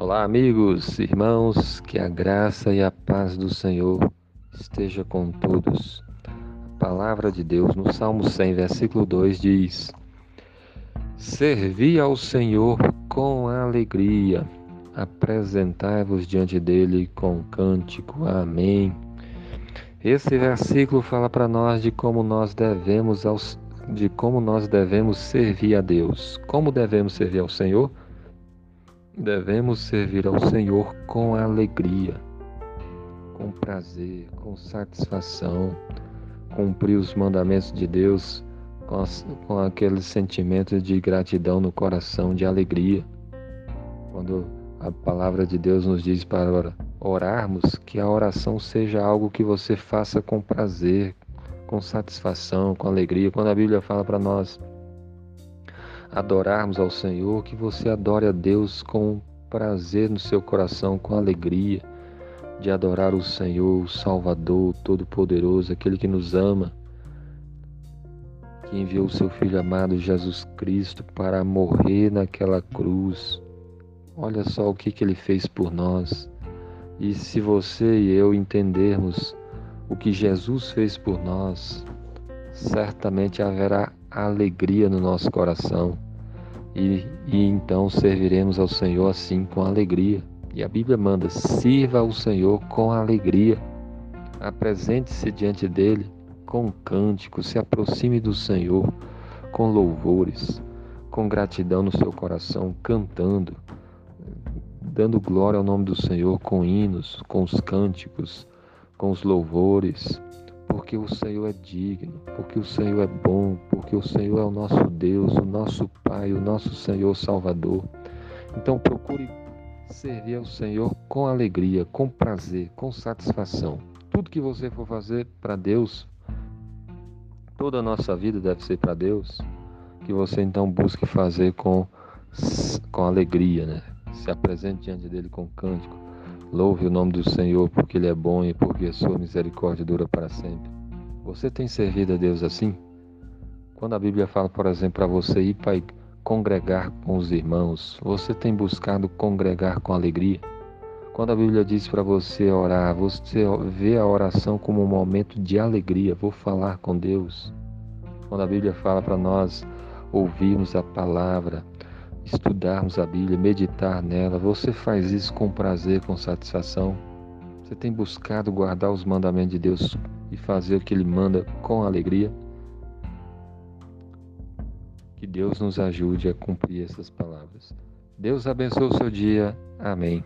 Olá, amigos, irmãos, que a graça e a paz do Senhor esteja com todos. A palavra de Deus no Salmo 100, versículo 2 diz: Servi ao Senhor com alegria, apresentai-vos diante dele com cântico. Amém. Esse versículo fala para nós de como nós devemos aos, de como nós devemos servir a Deus. Como devemos servir ao Senhor? Devemos servir ao Senhor com alegria, com prazer, com satisfação, cumprir os mandamentos de Deus com, com aquele sentimento de gratidão no coração, de alegria. Quando a palavra de Deus nos diz para orarmos, que a oração seja algo que você faça com prazer, com satisfação, com alegria. Quando a Bíblia fala para nós adorarmos ao Senhor, que você adore a Deus com prazer no seu coração, com alegria de adorar o Senhor, o Salvador, Todo-Poderoso, aquele que nos ama, que enviou o seu Filho amado Jesus Cristo para morrer naquela cruz. Olha só o que, que ele fez por nós. E se você e eu entendermos o que Jesus fez por nós, certamente haverá alegria no nosso coração. E, e então serviremos ao Senhor assim com alegria. E a Bíblia manda: sirva ao Senhor com alegria, apresente-se diante dele com cântico, se aproxime do Senhor com louvores, com gratidão no seu coração, cantando, dando glória ao nome do Senhor com hinos, com os cânticos, com os louvores, porque o Senhor é digno, porque o Senhor é bom, porque o Senhor é o nosso Deus, o nosso Pai, o nosso Senhor Salvador. Então procure servir ao Senhor com alegria, com prazer, com satisfação. Tudo que você for fazer para Deus, toda a nossa vida deve ser para Deus, que você então busque fazer com, com alegria, né? Se apresente diante dele com cântico Louve o nome do Senhor, porque Ele é bom e porque a sua misericórdia dura para sempre. Você tem servido a Deus assim? Quando a Bíblia fala, por exemplo, para você ir para congregar com os irmãos, você tem buscado congregar com alegria? Quando a Bíblia diz para você orar, você vê a oração como um momento de alegria. Vou falar com Deus. Quando a Bíblia fala para nós ouvirmos a palavra, estudarmos a Bíblia, meditar nela. Você faz isso com prazer, com satisfação? Você tem buscado guardar os mandamentos de Deus e fazer o que Ele manda com alegria? Que Deus nos ajude a cumprir essas palavras. Deus abençoe o seu dia. Amém.